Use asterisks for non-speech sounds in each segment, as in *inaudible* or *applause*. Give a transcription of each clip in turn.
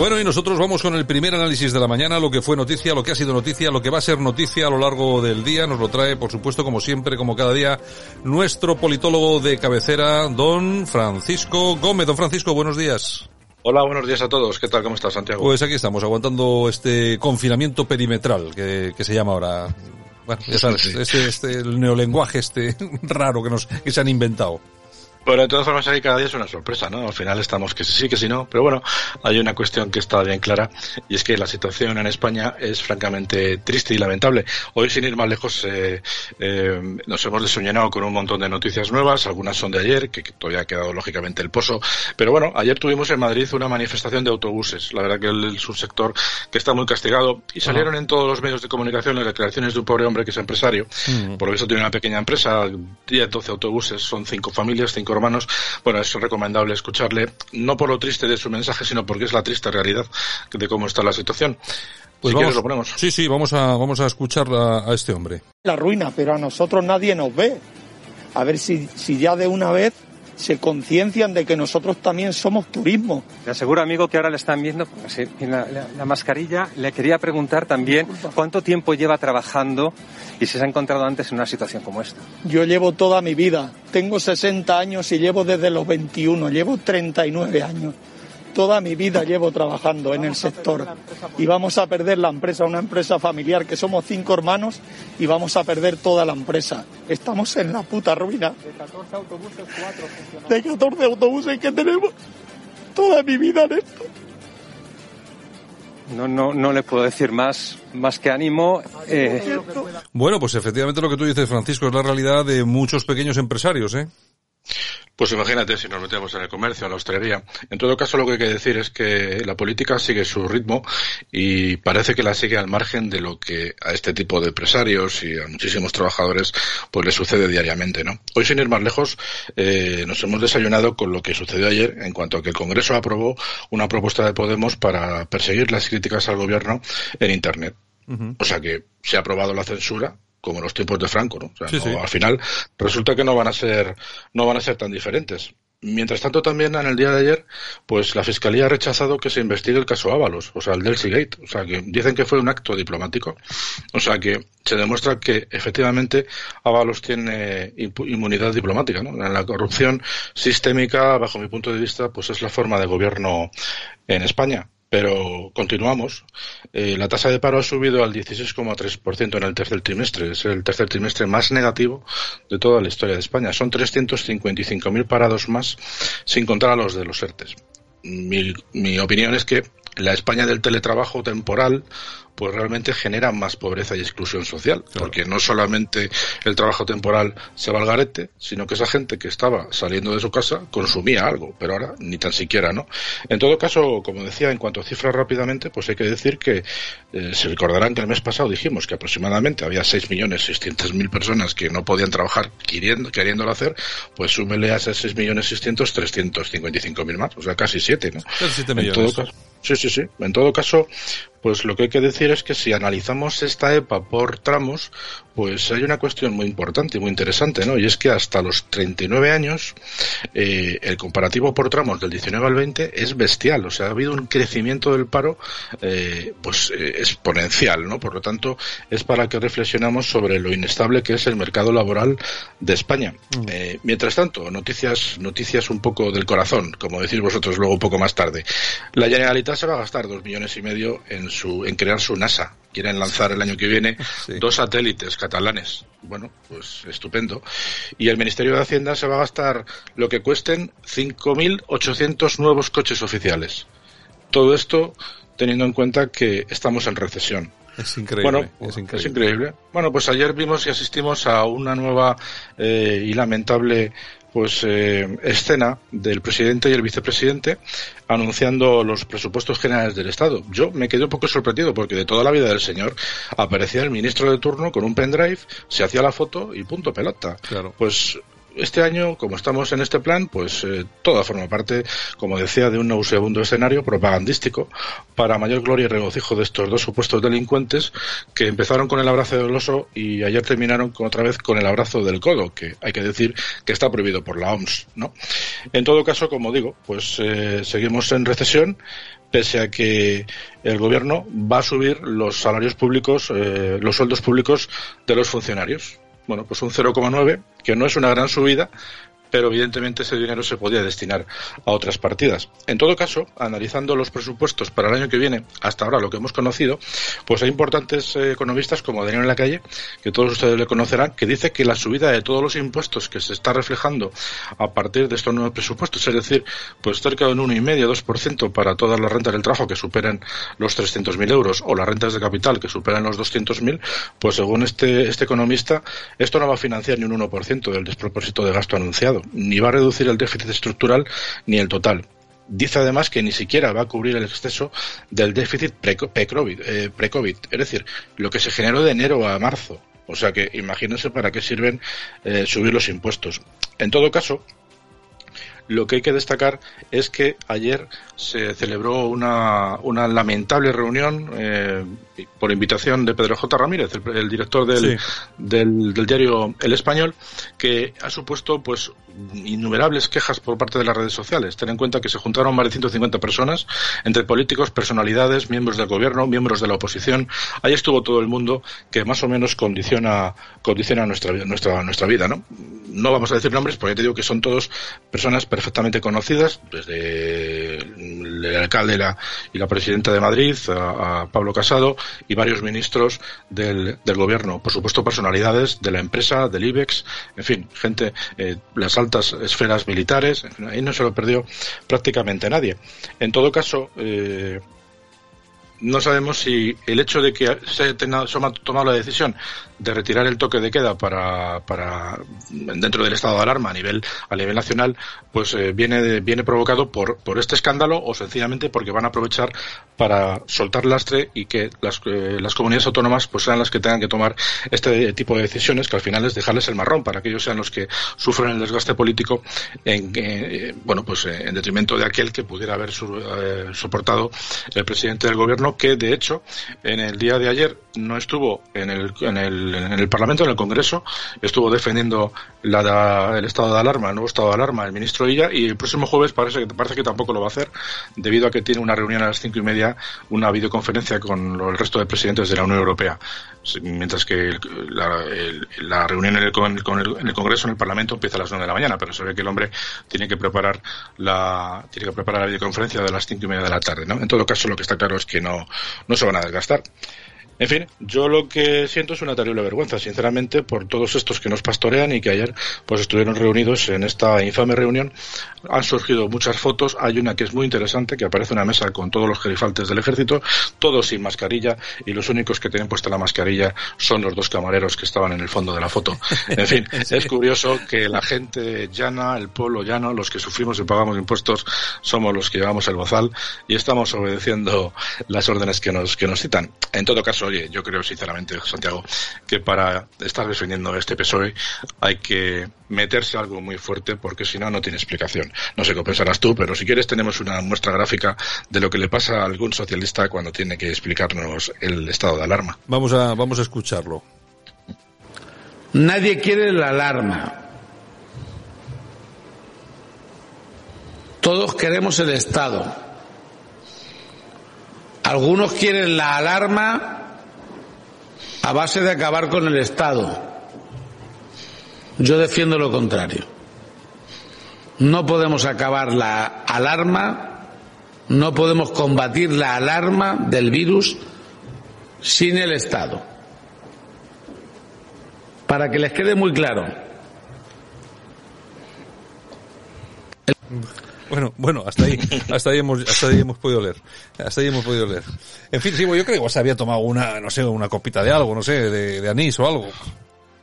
Bueno, y nosotros vamos con el primer análisis de la mañana, lo que fue noticia, lo que ha sido noticia, lo que va a ser noticia a lo largo del día. Nos lo trae, por supuesto, como siempre, como cada día, nuestro politólogo de cabecera, don Francisco Gómez. Don Francisco, buenos días. Hola, buenos días a todos. ¿Qué tal? ¿Cómo estás, Santiago? Pues aquí estamos, aguantando este confinamiento perimetral que, que se llama ahora. Bueno, ya sabes, este, este, el neolenguaje este *laughs* raro que nos, que se han inventado. Bueno, de todas formas, ahí cada día es una sorpresa, ¿no? Al final estamos que sí, que sí, no. Pero bueno, hay una cuestión que está bien clara y es que la situación en España es francamente triste y lamentable. Hoy, sin ir más lejos, eh, eh, nos hemos desoñado con un montón de noticias nuevas. Algunas son de ayer, que, todavía ha quedado lógicamente el pozo. Pero bueno, ayer tuvimos en Madrid una manifestación de autobuses. La verdad que el, subsector que está muy castigado y salieron en todos los medios de comunicación las declaraciones de un pobre hombre que es empresario. Por lo visto tiene una pequeña empresa, 10, 12 autobuses, son cinco familias, cinco hermanos. Bueno, es recomendable escucharle, no por lo triste de su mensaje, sino porque es la triste realidad de cómo está la situación. Pues si vamos, quieres lo ponemos. Sí, sí, vamos a, vamos a escuchar a, a, este hombre. La ruina, pero a nosotros nadie nos ve. A ver si, si ya de una vez se conciencian de que nosotros también somos turismo. Le aseguro, amigo, que ahora le están viendo sí, la, la, la, mascarilla. Le quería preguntar también cuánto tiempo lleva trabajando y si se ha encontrado antes en una situación como esta. Yo llevo toda mi vida. Tengo 60 años y llevo desde los 21. Llevo 39 años. Toda mi vida llevo trabajando en el sector y vamos a perder la empresa, una empresa familiar que somos cinco hermanos y vamos a perder toda la empresa. Estamos en la puta ruina. De 14 autobuses, 4 De 14 autobuses que tenemos toda mi vida en esto. No, no, no le puedo decir más, más que ánimo. Eh... Bueno, pues efectivamente lo que tú dices, Francisco, es la realidad de muchos pequeños empresarios, ¿eh? Pues imagínate si nos metemos en el comercio, en la hostelería. En todo caso, lo que hay que decir es que la política sigue su ritmo y parece que la sigue al margen de lo que a este tipo de empresarios y a muchísimos trabajadores pues les sucede diariamente, ¿no? Hoy, sin ir más lejos, eh, nos hemos desayunado con lo que sucedió ayer en cuanto a que el Congreso aprobó una propuesta de Podemos para perseguir las críticas al gobierno en Internet. Uh -huh. O sea que se ha aprobado la censura como en los tiempos de Franco, ¿no? O sea, Sí, no, sí. al final resulta que no van a ser no van a ser tan diferentes. Mientras tanto, también en el día de ayer, pues la Fiscalía ha rechazado que se investigue el caso Ábalos, o sea, el del Seagate. O sea, que dicen que fue un acto diplomático. O sea, que se demuestra que efectivamente Ábalos tiene inmunidad diplomática, ¿no? La corrupción sistémica, bajo mi punto de vista, pues es la forma de gobierno en España pero continuamos. Eh, la tasa de paro ha subido al 16,3% en el tercer trimestre. Es el tercer trimestre más negativo de toda la historia de España. Son 355.000 parados más, sin contar a los de los ERTES. Mi, mi opinión es que la España del teletrabajo temporal pues realmente genera más pobreza y exclusión social, claro. porque no solamente el trabajo temporal se va al garete, sino que esa gente que estaba saliendo de su casa consumía algo, pero ahora ni tan siquiera, ¿no? En todo caso, como decía, en cuanto a cifras rápidamente, pues hay que decir que eh, se recordarán que el mes pasado dijimos que aproximadamente había 6.600.000 personas que no podían trabajar queriendo, queriéndolo hacer, pues súmele a esas 6.600.000 355.000 más, o sea, casi 7, ¿no? Casi 7 millones. En todo caso, sí, sí, sí. En todo caso, pues lo que hay que decir es que si analizamos esta EPA por tramos, pues hay una cuestión muy importante y muy interesante, ¿no? Y es que hasta los 39 años, eh, el comparativo por tramos del 19 al 20 es bestial. O sea, ha habido un crecimiento del paro, eh, pues eh, exponencial, ¿no? Por lo tanto, es para que reflexionamos sobre lo inestable que es el mercado laboral de España. Mm. mientras tanto, noticias, noticias un poco del corazón, como decís vosotros luego un poco más tarde. La Generalitat se va a gastar dos millones y medio en su, en crear su NASA. Quieren lanzar el año que viene *laughs* sí. dos satélites catalanes. Bueno, pues estupendo. Y el Ministerio de Hacienda se va a gastar lo que cuesten 5.800 nuevos coches oficiales. Todo esto teniendo en cuenta que estamos en recesión. Es increíble. Bueno, es increíble. es increíble. Bueno, pues ayer vimos y asistimos a una nueva eh, y lamentable pues eh, escena del presidente y el vicepresidente anunciando los presupuestos generales del Estado. Yo me quedé un poco sorprendido porque de toda la vida del señor aparecía el ministro de turno con un pendrive, se hacía la foto y punto pelota. Claro. Pues este año, como estamos en este plan, pues eh, toda forma parte, como decía, de un segundo escenario propagandístico para mayor gloria y regocijo de estos dos supuestos delincuentes que empezaron con el abrazo del oso y ayer terminaron con, otra vez con el abrazo del codo, que hay que decir que está prohibido por la OMS, ¿no? En todo caso, como digo, pues eh, seguimos en recesión, pese a que el gobierno va a subir los salarios públicos, eh, los sueldos públicos de los funcionarios bueno, pues un 0,9, que no es una gran subida, pero evidentemente ese dinero se podía destinar a otras partidas. En todo caso, analizando los presupuestos para el año que viene, hasta ahora lo que hemos conocido, pues hay importantes eh, economistas como Daniel en la calle, que todos ustedes le conocerán, que dice que la subida de todos los impuestos que se está reflejando a partir de estos nuevos presupuestos, es decir, pues cerca de un 1,5-2% para todas las rentas del trabajo que superan los 300.000 euros o las rentas de capital que superan los 200.000, pues según este, este economista, esto no va a financiar ni un 1% del despropósito de gasto anunciado ni va a reducir el déficit estructural ni el total. Dice además que ni siquiera va a cubrir el exceso del déficit pre-COVID, eh, es decir, lo que se generó de enero a marzo. O sea que imagínense para qué sirven eh, subir los impuestos. En todo caso, lo que hay que destacar es que ayer se celebró una, una lamentable reunión eh, por invitación de Pedro J. Ramírez, el, director del, del, diario El Español, que ha supuesto pues innumerables quejas por parte de las redes sociales. Ten en cuenta que se juntaron más de 150 personas, entre políticos, personalidades, miembros del gobierno, miembros de la oposición. Ahí estuvo todo el mundo que más o menos condiciona, condiciona nuestra, nuestra, nuestra vida. ¿no? no vamos a decir nombres porque te digo que son todos personas perfectamente conocidas, desde el alcalde y la, presidenta de Madrid, a, Pablo Casado, y varios ministros del, del, gobierno. Por supuesto, personalidades de la empresa, del IBEX, en fin, gente, eh, las altas esferas militares, ahí no se lo perdió prácticamente nadie. En todo caso, eh, no sabemos si el hecho de que se haya tomado la decisión de retirar el toque de queda para, dentro del estado de alarma a nivel a nivel nacional pues eh, viene viene provocado por por este escándalo o sencillamente porque van a aprovechar para soltar lastre y que las, eh, las comunidades autónomas pues sean las que tengan que tomar este tipo de decisiones que al final es dejarles el marrón para que ellos sean los que sufren el desgaste político en eh, bueno pues en detrimento de aquel que pudiera haber soportado el presidente del gobierno que de hecho en el día de ayer no estuvo en el, en el, en el Parlamento, en el Congreso, estuvo defendiendo el estado de alarma, el nuevo estado de alarma, el ministro Illa, y el próximo jueves parece, parece que tampoco lo va a hacer, debido a que tiene una reunión a las cinco y media, una videoconferencia con el resto de presidentes de la Unión Europea. Mientras que la, la, reunión en el, en el Congreso, en el Parlamento, empieza a las nueve de la mañana, pero se ve que el hombre tiene que preparar la, tiene que preparar la videoconferencia de las cinco y media de la tarde, ¿no? En todo caso, lo que está claro es que no, no se van a desgastar. En fin, yo lo que siento es una terrible vergüenza, sinceramente, por todos estos que nos pastorean y que ayer pues estuvieron reunidos en esta infame reunión. Han surgido muchas fotos, hay una que es muy interesante, que aparece una mesa con todos los gerifaltes del ejército, todos sin mascarilla, y los únicos que tienen puesta la mascarilla son los dos camareros que estaban en el fondo de la foto. En fin, *laughs* es curioso que la gente llana, el pueblo llano, los que sufrimos y pagamos impuestos, somos los que llevamos el bozal y estamos obedeciendo las órdenes que nos, que nos citan. En todo caso, oye, yo creo sinceramente, Santiago, que para estar defendiendo este PSOE hay que meterse algo muy fuerte porque si no, no tiene explicación. No sé qué pensarás tú, pero si quieres tenemos una muestra gráfica de lo que le pasa a algún socialista cuando tiene que explicarnos el estado de alarma. Vamos a, vamos a escucharlo. Nadie quiere la alarma. Todos queremos el Estado. Algunos quieren la alarma a base de acabar con el Estado. Yo defiendo lo contrario. No podemos acabar la alarma, no podemos combatir la alarma del virus sin el Estado. Para que les quede muy claro. Bueno, bueno, hasta ahí, *laughs* hasta ahí hemos, hasta ahí hemos podido leer. Hasta ahí hemos podido leer. En fin, sí, yo creo que se había tomado una, no sé, una copita de algo, no sé, de, de anís o algo.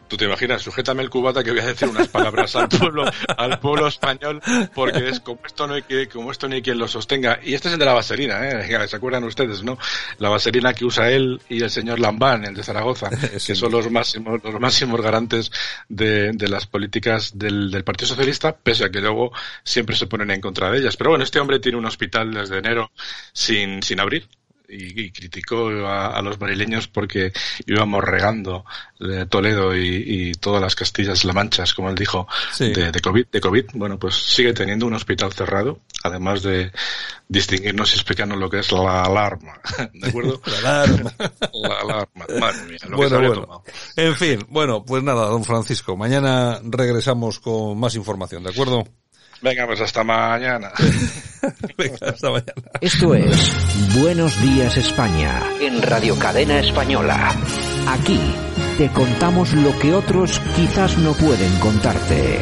Tú te imaginas, sujétame el cubata que voy a decir unas palabras al pueblo, al pueblo español, porque es como esto no hay que, como esto no hay quien lo sostenga. Y este es el de la vaselina, ¿eh? *laughs* ¿Se acuerdan ustedes, no? La vaselina que usa él y el señor Lambán, el de Zaragoza, *laughs* que son los máximos, los máximos garantes de, de las políticas del, del Partido Socialista, pese a que luego siempre se ponen en contra de ellas. Pero bueno, este hombre tiene un hospital desde enero sin, sin abrir y, y criticó a, a, los marileños porque íbamos regando de Toledo y, y, todas las Castillas La Manchas, como él dijo, sí. de, de, COVID, de COVID. Bueno, pues sigue teniendo un hospital cerrado, además de distinguirnos y explicarnos lo que es la alarma. *laughs* ¿De acuerdo? *laughs* la alarma. *laughs* la alarma. Madre mía, lo bueno, que bueno. tomado. En fin, bueno, pues nada, don Francisco, mañana regresamos con más información, ¿de acuerdo? Venga, pues hasta mañana. *laughs* Venga, hasta mañana. Esto es Buenos Días España en Radio Cadena Española. Aquí te contamos lo que otros quizás no pueden contarte.